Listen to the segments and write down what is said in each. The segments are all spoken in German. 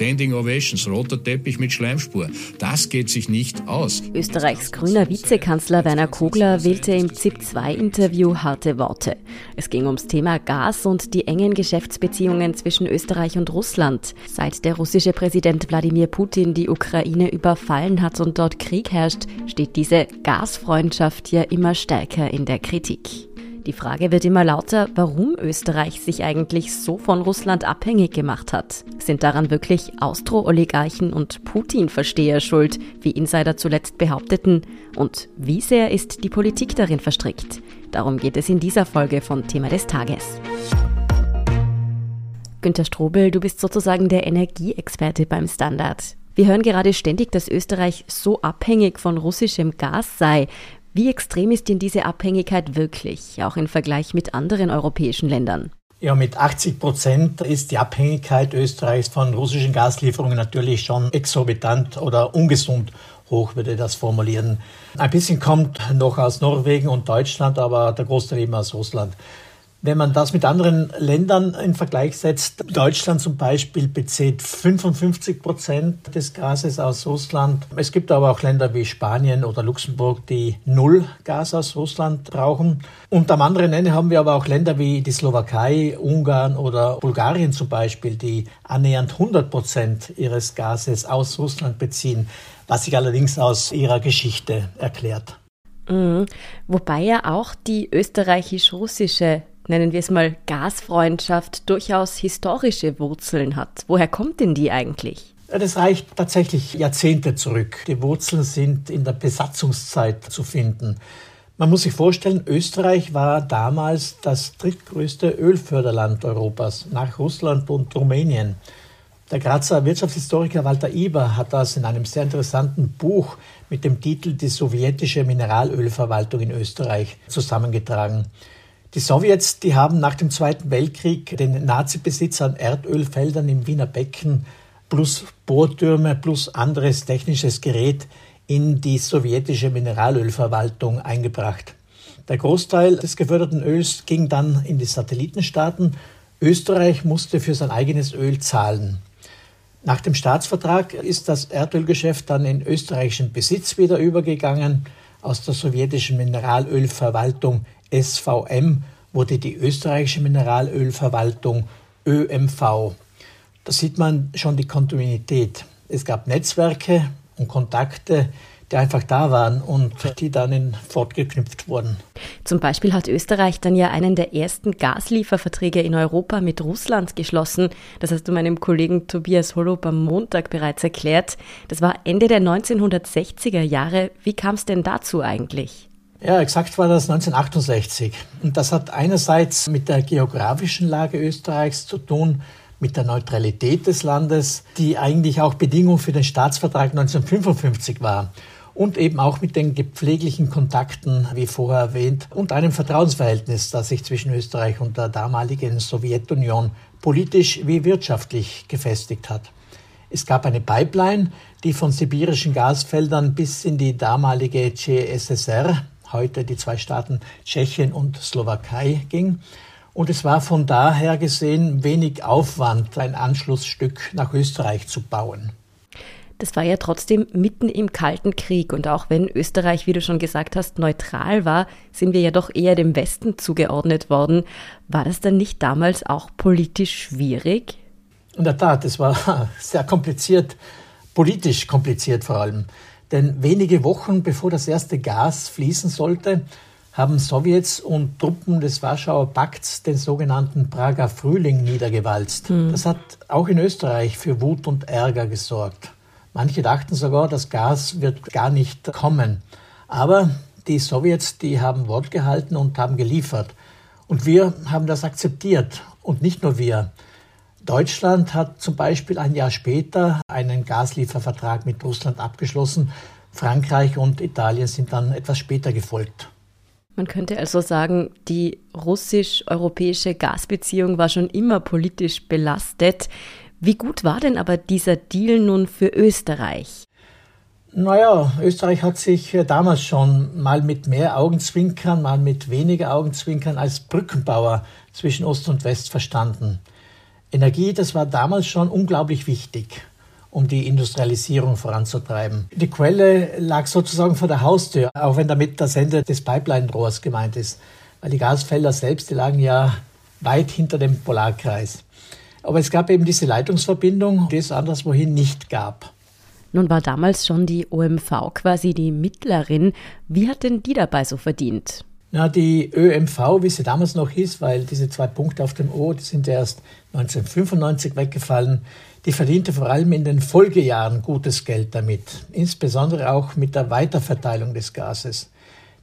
Standing Ovations, roter Teppich mit Schleimspur. Das geht sich nicht aus. Österreichs grüner Vizekanzler Werner Kogler wählte im ZIP-2-Interview harte Worte. Es ging ums Thema Gas und die engen Geschäftsbeziehungen zwischen Österreich und Russland. Seit der russische Präsident Wladimir Putin die Ukraine überfallen hat und dort Krieg herrscht, steht diese Gasfreundschaft ja immer stärker in der Kritik. Die Frage wird immer lauter, warum Österreich sich eigentlich so von Russland abhängig gemacht hat. Sind daran wirklich Austro-Oligarchen und Putin-Versteher schuld, wie Insider zuletzt behaupteten? Und wie sehr ist die Politik darin verstrickt? Darum geht es in dieser Folge von Thema des Tages. Günter Strobel, du bist sozusagen der Energieexperte beim Standard. Wir hören gerade ständig, dass Österreich so abhängig von russischem Gas sei. Wie extrem ist denn diese Abhängigkeit wirklich, auch im Vergleich mit anderen europäischen Ländern? Ja, mit 80 Prozent ist die Abhängigkeit Österreichs von russischen Gaslieferungen natürlich schon exorbitant oder ungesund hoch, würde ich das formulieren. Ein bisschen kommt noch aus Norwegen und Deutschland, aber der Großteil eben aus Russland. Wenn man das mit anderen Ländern in Vergleich setzt, Deutschland zum Beispiel bezieht 55 Prozent des Gases aus Russland. Es gibt aber auch Länder wie Spanien oder Luxemburg, die null Gas aus Russland brauchen. Und am anderen Ende haben wir aber auch Länder wie die Slowakei, Ungarn oder Bulgarien zum Beispiel, die annähernd 100 Prozent ihres Gases aus Russland beziehen, was sich allerdings aus ihrer Geschichte erklärt. Mhm. Wobei ja auch die österreichisch-russische nennen wir es mal, Gasfreundschaft durchaus historische Wurzeln hat. Woher kommt denn die eigentlich? Das reicht tatsächlich Jahrzehnte zurück. Die Wurzeln sind in der Besatzungszeit zu finden. Man muss sich vorstellen, Österreich war damals das drittgrößte Ölförderland Europas nach Russland und Rumänien. Der Grazer Wirtschaftshistoriker Walter Eber hat das in einem sehr interessanten Buch mit dem Titel Die sowjetische Mineralölverwaltung in Österreich zusammengetragen. Die Sowjets, die haben nach dem Zweiten Weltkrieg den Nazi-Besitz an Erdölfeldern im Wiener Becken plus Bohrtürme plus anderes technisches Gerät in die sowjetische Mineralölverwaltung eingebracht. Der Großteil des geförderten Öls ging dann in die Satellitenstaaten. Österreich musste für sein eigenes Öl zahlen. Nach dem Staatsvertrag ist das Erdölgeschäft dann in österreichischen Besitz wieder übergegangen. Aus der sowjetischen Mineralölverwaltung SVM wurde die österreichische Mineralölverwaltung ÖMV. Da sieht man schon die Kontinuität. Es gab Netzwerke und Kontakte, die einfach da waren und die dann in fortgeknüpft wurden. Zum Beispiel hat Österreich dann ja einen der ersten Gaslieferverträge in Europa mit Russland geschlossen. Das hast du meinem Kollegen Tobias Holub am Montag bereits erklärt. Das war Ende der 1960er Jahre. Wie kam es denn dazu eigentlich? Ja, exakt war das 1968. Und das hat einerseits mit der geografischen Lage Österreichs zu tun, mit der Neutralität des Landes, die eigentlich auch Bedingung für den Staatsvertrag 1955 war. Und eben auch mit den gepfleglichen Kontakten, wie vorher erwähnt, und einem Vertrauensverhältnis, das sich zwischen Österreich und der damaligen Sowjetunion politisch wie wirtschaftlich gefestigt hat. Es gab eine Pipeline, die von sibirischen Gasfeldern bis in die damalige CSSR, heute die zwei Staaten Tschechien und Slowakei ging. Und es war von daher gesehen wenig Aufwand, ein Anschlussstück nach Österreich zu bauen. Das war ja trotzdem mitten im Kalten Krieg und auch wenn Österreich, wie du schon gesagt hast, neutral war, sind wir ja doch eher dem Westen zugeordnet worden. War das dann nicht damals auch politisch schwierig? In der Tat, es war sehr kompliziert, politisch kompliziert vor allem. Denn wenige Wochen bevor das erste Gas fließen sollte, haben Sowjets und Truppen des Warschauer Pakts den sogenannten Prager Frühling niedergewalzt. Mhm. Das hat auch in Österreich für Wut und Ärger gesorgt. Manche dachten sogar, das Gas wird gar nicht kommen. Aber die Sowjets, die haben Wort gehalten und haben geliefert. Und wir haben das akzeptiert. Und nicht nur wir. Deutschland hat zum Beispiel ein Jahr später einen Gasliefervertrag mit Russland abgeschlossen. Frankreich und Italien sind dann etwas später gefolgt. Man könnte also sagen, die russisch-europäische Gasbeziehung war schon immer politisch belastet. Wie gut war denn aber dieser Deal nun für Österreich? Naja, Österreich hat sich äh, damals schon mal mit mehr Augenzwinkern, mal mit weniger Augenzwinkern als Brückenbauer zwischen Ost und West verstanden. Energie, das war damals schon unglaublich wichtig, um die Industrialisierung voranzutreiben. Die Quelle lag sozusagen vor der Haustür, auch wenn damit das Ende des Pipeline-Rohrs gemeint ist, weil die Gasfelder selbst, die lagen ja weit hinter dem Polarkreis. Aber es gab eben diese Leitungsverbindung, die es anderswohin nicht gab. Nun war damals schon die OMV quasi die Mittlerin. Wie hat denn die dabei so verdient? Na, die ÖMV, wie sie damals noch hieß, weil diese zwei Punkte auf dem O, die sind erst 1995 weggefallen, die verdiente vor allem in den Folgejahren gutes Geld damit, insbesondere auch mit der Weiterverteilung des Gases.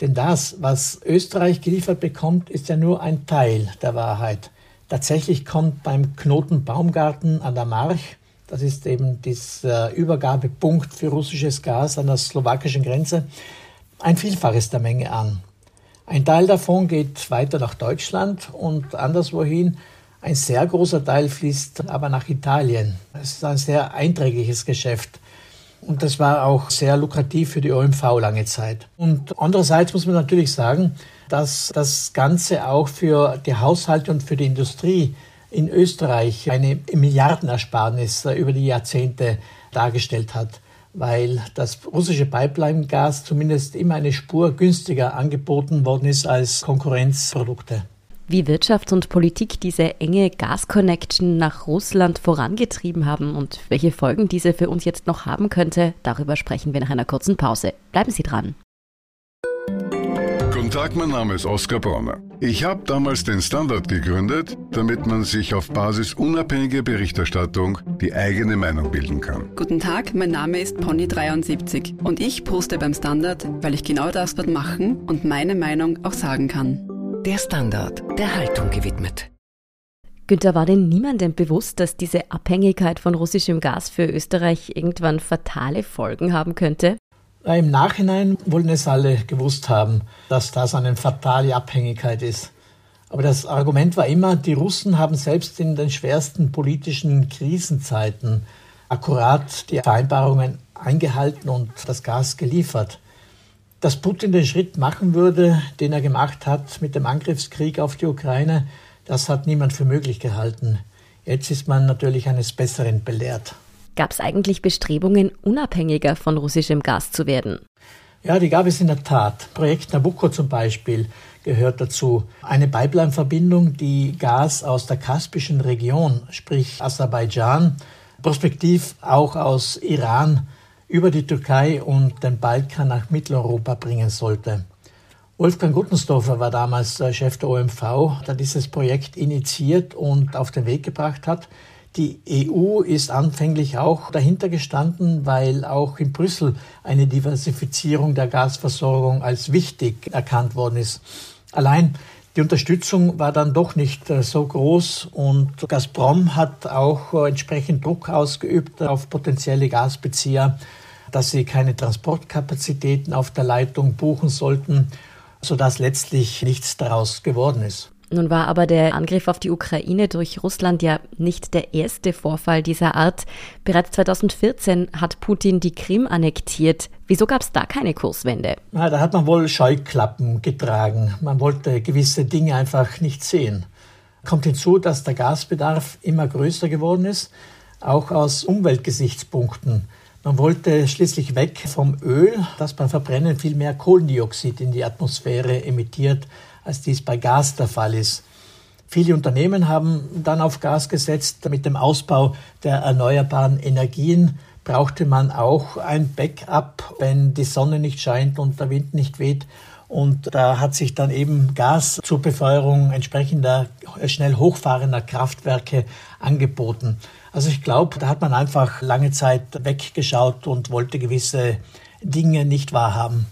Denn das, was Österreich geliefert bekommt, ist ja nur ein Teil der Wahrheit. Tatsächlich kommt beim Knoten Baumgarten an der March das ist eben dieser Übergabepunkt für russisches Gas an der slowakischen Grenze. Ein Vielfaches der Menge an. Ein Teil davon geht weiter nach Deutschland und anderswohin. Ein sehr großer Teil fließt aber nach Italien. Es ist ein sehr einträgliches Geschäft. Und das war auch sehr lukrativ für die OMV lange Zeit. Und andererseits muss man natürlich sagen, dass das Ganze auch für die Haushalte und für die Industrie in Österreich eine Milliardenersparnis über die Jahrzehnte dargestellt hat, weil das russische Pipeline-Gas zumindest immer eine Spur günstiger angeboten worden ist als Konkurrenzprodukte. Wie Wirtschaft und Politik diese enge Gas-Connection nach Russland vorangetrieben haben und welche Folgen diese für uns jetzt noch haben könnte, darüber sprechen wir nach einer kurzen Pause. Bleiben Sie dran. Guten Tag, mein Name ist Oskar Bronner. Ich habe damals den Standard gegründet, damit man sich auf Basis unabhängiger Berichterstattung die eigene Meinung bilden kann. Guten Tag, mein Name ist Pony73 und ich poste beim Standard, weil ich genau das dort machen und meine Meinung auch sagen kann. Der Standard, der Haltung gewidmet. Günther, war denn niemandem bewusst, dass diese Abhängigkeit von russischem Gas für Österreich irgendwann fatale Folgen haben könnte? Im Nachhinein wollen es alle gewusst haben, dass das eine fatale Abhängigkeit ist. Aber das Argument war immer, die Russen haben selbst in den schwersten politischen Krisenzeiten akkurat die Vereinbarungen eingehalten und das Gas geliefert. Dass Putin den Schritt machen würde, den er gemacht hat mit dem Angriffskrieg auf die Ukraine, das hat niemand für möglich gehalten. Jetzt ist man natürlich eines Besseren belehrt. Gab es eigentlich Bestrebungen, unabhängiger von russischem Gas zu werden? Ja, die gab es in der Tat. Projekt Nabucco zum Beispiel gehört dazu. Eine Pipeline-Verbindung, die Gas aus der kaspischen Region, sprich Aserbaidschan, prospektiv auch aus Iran, über die Türkei und den Balkan nach Mitteleuropa bringen sollte. Wolfgang Guttensdorfer war damals Chef der OMV, der dieses Projekt initiiert und auf den Weg gebracht hat. Die EU ist anfänglich auch dahinter gestanden, weil auch in Brüssel eine Diversifizierung der Gasversorgung als wichtig erkannt worden ist. Allein die Unterstützung war dann doch nicht äh, so groß und Gazprom hat auch äh, entsprechend Druck ausgeübt auf potenzielle Gasbezieher, dass sie keine Transportkapazitäten auf der Leitung buchen sollten, sodass letztlich nichts daraus geworden ist. Nun war aber der Angriff auf die Ukraine durch Russland ja nicht der erste Vorfall dieser Art. Bereits 2014 hat Putin die Krim annektiert. Wieso gab es da keine Kurswende? Na, da hat man wohl Scheuklappen getragen. Man wollte gewisse Dinge einfach nicht sehen. Kommt hinzu, dass der Gasbedarf immer größer geworden ist, auch aus Umweltgesichtspunkten. Man wollte schließlich weg vom Öl, das beim Verbrennen viel mehr Kohlendioxid in die Atmosphäre emittiert als dies bei Gas der Fall ist. Viele Unternehmen haben dann auf Gas gesetzt. Mit dem Ausbau der erneuerbaren Energien brauchte man auch ein Backup, wenn die Sonne nicht scheint und der Wind nicht weht. Und da hat sich dann eben Gas zur Befeuerung entsprechender schnell hochfahrender Kraftwerke angeboten. Also ich glaube, da hat man einfach lange Zeit weggeschaut und wollte gewisse Dinge nicht wahrhaben.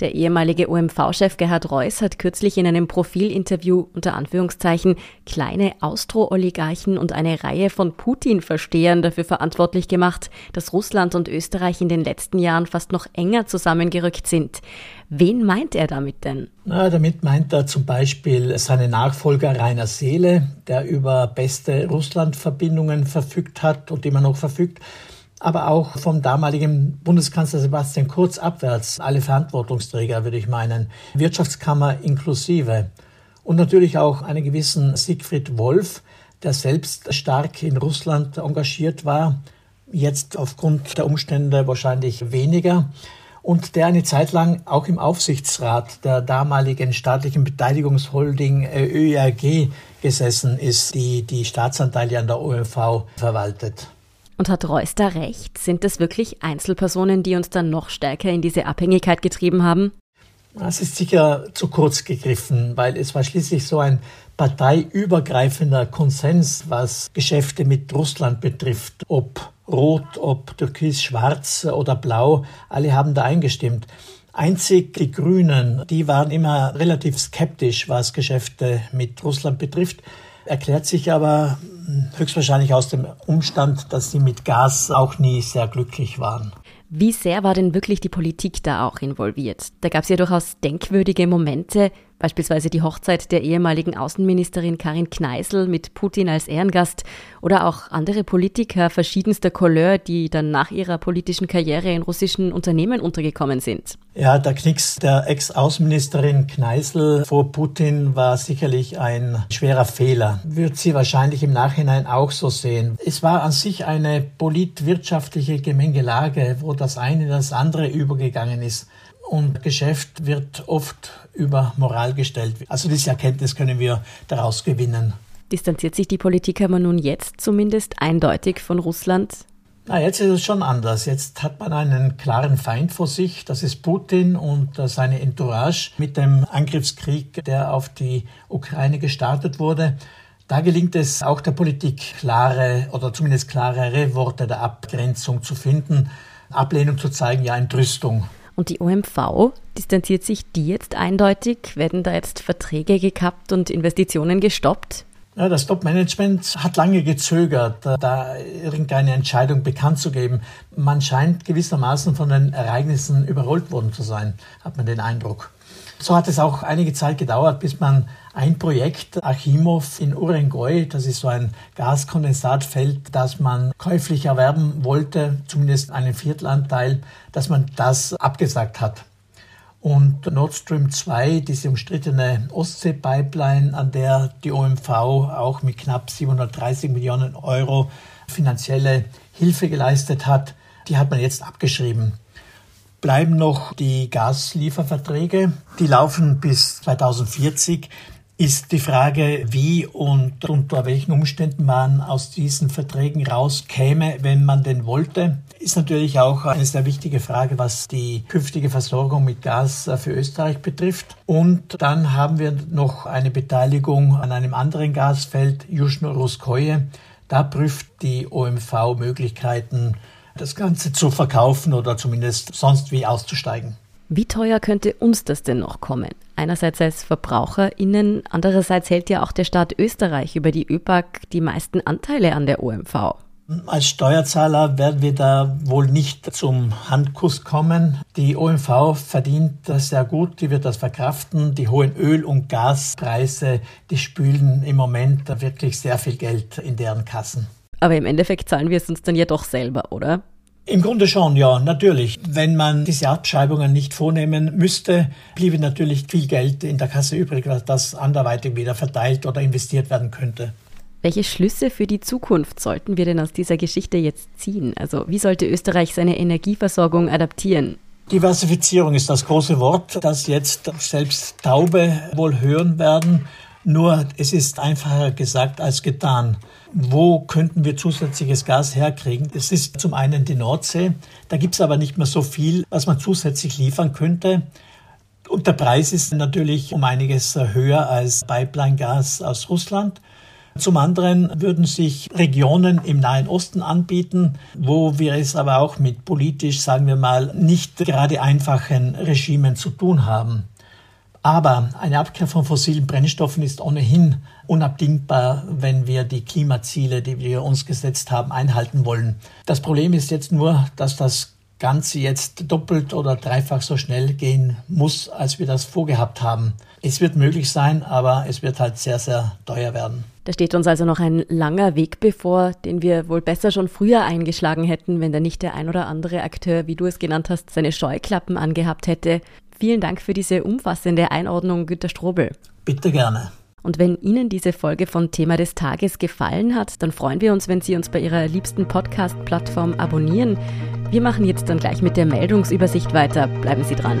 Der ehemalige OMV-Chef Gerhard Reuss hat kürzlich in einem Profilinterview unter Anführungszeichen kleine Austro-Oligarchen und eine Reihe von Putin-Verstehern dafür verantwortlich gemacht, dass Russland und Österreich in den letzten Jahren fast noch enger zusammengerückt sind. Wen meint er damit denn? Na, damit meint er zum Beispiel seine Nachfolger Rainer Seele, der über beste Russland-Verbindungen verfügt hat und immer noch verfügt aber auch vom damaligen Bundeskanzler Sebastian Kurz abwärts, alle Verantwortungsträger, würde ich meinen, Wirtschaftskammer inklusive. Und natürlich auch einen gewissen Siegfried Wolf, der selbst stark in Russland engagiert war, jetzt aufgrund der Umstände wahrscheinlich weniger und der eine Zeit lang auch im Aufsichtsrat der damaligen staatlichen Beteiligungsholding äh, ÖRG gesessen ist, die die Staatsanteile an der OMV verwaltet. Und hat Reus da recht? Sind das wirklich Einzelpersonen, die uns dann noch stärker in diese Abhängigkeit getrieben haben? Das ist sicher zu kurz gegriffen, weil es war schließlich so ein parteiübergreifender Konsens, was Geschäfte mit Russland betrifft, ob rot, ob türkis-schwarz oder blau, alle haben da eingestimmt. Einzig die Grünen, die waren immer relativ skeptisch, was Geschäfte mit Russland betrifft, erklärt sich aber höchstwahrscheinlich aus dem Umstand, dass sie mit Gas auch nie sehr glücklich waren. Wie sehr war denn wirklich die Politik da auch involviert? Da gab es ja durchaus denkwürdige Momente, beispielsweise die Hochzeit der ehemaligen Außenministerin Karin Kneißl mit Putin als Ehrengast oder auch andere Politiker verschiedenster Couleur, die dann nach ihrer politischen Karriere in russischen Unternehmen untergekommen sind. Ja, der Knicks der Ex-Außenministerin Kneißl vor Putin war sicherlich ein schwerer Fehler. Wird sie wahrscheinlich im Nachhinein auch so sehen. Es war an sich eine politwirtschaftliche Gemengelage, wo das eine in das andere übergegangen ist. Und Geschäft wird oft über Moral gestellt. Also diese Erkenntnis können wir daraus gewinnen. Distanziert sich die Politik aber nun jetzt zumindest eindeutig von Russland? Na, jetzt ist es schon anders. Jetzt hat man einen klaren Feind vor sich. Das ist Putin und seine Entourage mit dem Angriffskrieg, der auf die Ukraine gestartet wurde. Da gelingt es auch der Politik, klare oder zumindest klarere Worte der Abgrenzung zu finden, Ablehnung zu zeigen, ja Entrüstung. Und die OMV, distanziert sich die jetzt eindeutig? Werden da jetzt Verträge gekappt und Investitionen gestoppt? Ja, das Top-Management hat lange gezögert, da irgendeine Entscheidung bekannt zu geben. Man scheint gewissermaßen von den Ereignissen überrollt worden zu sein, hat man den Eindruck. So hat es auch einige Zeit gedauert, bis man ein Projekt Achimov in Urengoi, das ist so ein Gaskondensatfeld, das man käuflich erwerben wollte, zumindest einen Viertelanteil, dass man das abgesagt hat. Und Nord Stream 2, diese umstrittene Ostsee-Pipeline, an der die OMV auch mit knapp 730 Millionen Euro finanzielle Hilfe geleistet hat, die hat man jetzt abgeschrieben bleiben noch die Gaslieferverträge. Die laufen bis 2040. Ist die Frage, wie und unter welchen Umständen man aus diesen Verträgen rauskäme, wenn man denn wollte, ist natürlich auch eine sehr wichtige Frage, was die künftige Versorgung mit Gas für Österreich betrifft. Und dann haben wir noch eine Beteiligung an einem anderen Gasfeld, Juschno-Ruskoje. Da prüft die OMV Möglichkeiten, das Ganze zu verkaufen oder zumindest sonst wie auszusteigen. Wie teuer könnte uns das denn noch kommen? Einerseits als VerbraucherInnen, andererseits hält ja auch der Staat Österreich über die ÖPAG die meisten Anteile an der OMV. Als Steuerzahler werden wir da wohl nicht zum Handkuss kommen. Die OMV verdient das sehr gut, die wird das verkraften. Die hohen Öl- und Gaspreise, die spülen im Moment wirklich sehr viel Geld in deren Kassen. Aber im Endeffekt zahlen wir es uns dann ja doch selber, oder? Im Grunde schon, ja, natürlich. Wenn man diese Abschreibungen nicht vornehmen müsste, bliebe natürlich viel Geld in der Kasse übrig, das anderweitig wieder verteilt oder investiert werden könnte. Welche Schlüsse für die Zukunft sollten wir denn aus dieser Geschichte jetzt ziehen? Also wie sollte Österreich seine Energieversorgung adaptieren? Diversifizierung ist das große Wort, das jetzt selbst Taube wohl hören werden. Nur es ist einfacher gesagt als getan. Wo könnten wir zusätzliches Gas herkriegen? Es ist zum einen die Nordsee. Da gibt es aber nicht mehr so viel, was man zusätzlich liefern könnte. Und der Preis ist natürlich um einiges höher als Pipeline-Gas aus Russland. Zum anderen würden sich Regionen im Nahen Osten anbieten, wo wir es aber auch mit politisch, sagen wir mal, nicht gerade einfachen Regimen zu tun haben. Aber eine Abkehr von fossilen Brennstoffen ist ohnehin unabdingbar, wenn wir die Klimaziele, die wir uns gesetzt haben, einhalten wollen. Das Problem ist jetzt nur, dass das Ganze jetzt doppelt oder dreifach so schnell gehen muss, als wir das vorgehabt haben. Es wird möglich sein, aber es wird halt sehr, sehr teuer werden. Da steht uns also noch ein langer Weg bevor, den wir wohl besser schon früher eingeschlagen hätten, wenn da nicht der ein oder andere Akteur, wie du es genannt hast, seine Scheuklappen angehabt hätte. Vielen Dank für diese umfassende Einordnung, Günter Strobel. Bitte gerne. Und wenn Ihnen diese Folge von Thema des Tages gefallen hat, dann freuen wir uns, wenn Sie uns bei Ihrer liebsten Podcast-Plattform abonnieren. Wir machen jetzt dann gleich mit der Meldungsübersicht weiter. Bleiben Sie dran.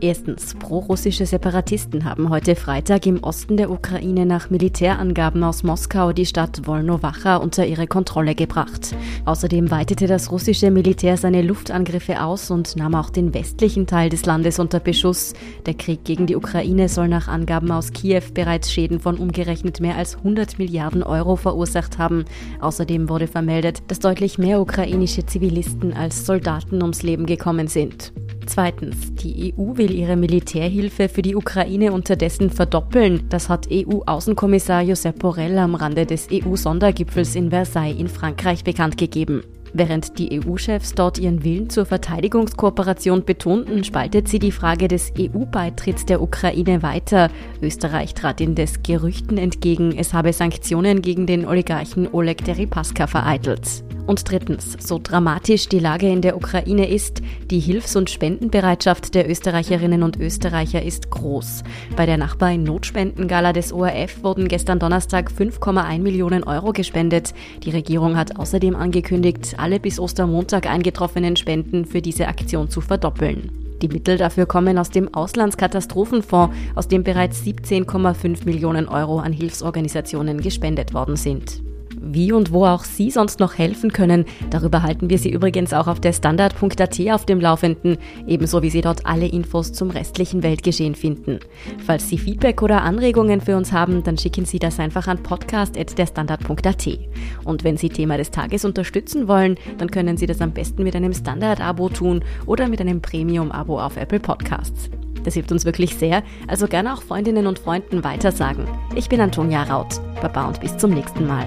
Erstens, prorussische Separatisten haben heute Freitag im Osten der Ukraine nach Militärangaben aus Moskau die Stadt Wolnowacha unter ihre Kontrolle gebracht. Außerdem weitete das russische Militär seine Luftangriffe aus und nahm auch den westlichen Teil des Landes unter Beschuss. Der Krieg gegen die Ukraine soll nach Angaben aus Kiew bereits Schäden von umgerechnet mehr als 100 Milliarden Euro verursacht haben. Außerdem wurde vermeldet, dass deutlich mehr ukrainische Zivilisten als Soldaten ums Leben gekommen sind. Zweitens, die EU will ihre Militärhilfe für die Ukraine unterdessen verdoppeln. Das hat EU-Außenkommissar Josep Borrell am Rande des EU-Sondergipfels in Versailles in Frankreich bekannt gegeben. Während die EU-Chefs dort ihren Willen zur Verteidigungskooperation betonten, spaltet sie die Frage des EU-Beitritts der Ukraine weiter. Österreich trat in des Gerüchten entgegen, es habe Sanktionen gegen den Oligarchen Oleg Deripaska vereitelt. Und drittens, so dramatisch die Lage in der Ukraine ist, die Hilfs- und Spendenbereitschaft der Österreicherinnen und Österreicher ist groß. Bei der Nachbarn-Notspendengala des ORF wurden gestern Donnerstag 5,1 Millionen Euro gespendet. Die Regierung hat außerdem angekündigt, alle bis Ostermontag eingetroffenen Spenden für diese Aktion zu verdoppeln. Die Mittel dafür kommen aus dem Auslandskatastrophenfonds, aus dem bereits 17,5 Millionen Euro an Hilfsorganisationen gespendet worden sind. Wie und wo auch Sie sonst noch helfen können, darüber halten wir Sie übrigens auch auf der Standard.at auf dem Laufenden, ebenso wie Sie dort alle Infos zum restlichen Weltgeschehen finden. Falls Sie Feedback oder Anregungen für uns haben, dann schicken Sie das einfach an podcast.derstandard.at. Und wenn Sie Thema des Tages unterstützen wollen, dann können Sie das am besten mit einem Standard-Abo tun oder mit einem Premium-Abo auf Apple Podcasts. Das hilft uns wirklich sehr, also gerne auch Freundinnen und Freunden weitersagen. Ich bin Antonia Raut. Baba und bis zum nächsten Mal.